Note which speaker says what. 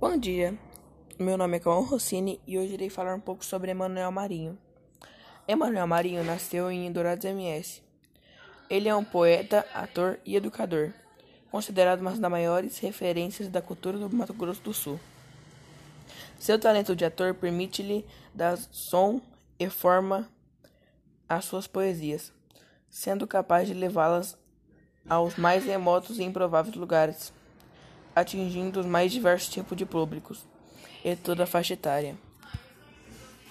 Speaker 1: Bom dia, meu nome é Cauã Rossini e hoje irei falar um pouco sobre Emanuel Marinho. Emanuel Marinho nasceu em Dourados MS. Ele é um poeta, ator e educador, considerado uma das maiores referências da cultura do Mato Grosso do Sul. Seu talento de ator permite-lhe dar som e forma às suas poesias, sendo capaz de levá-las aos mais remotos e improváveis lugares atingindo os mais diversos tipos de públicos e toda a faixa etária.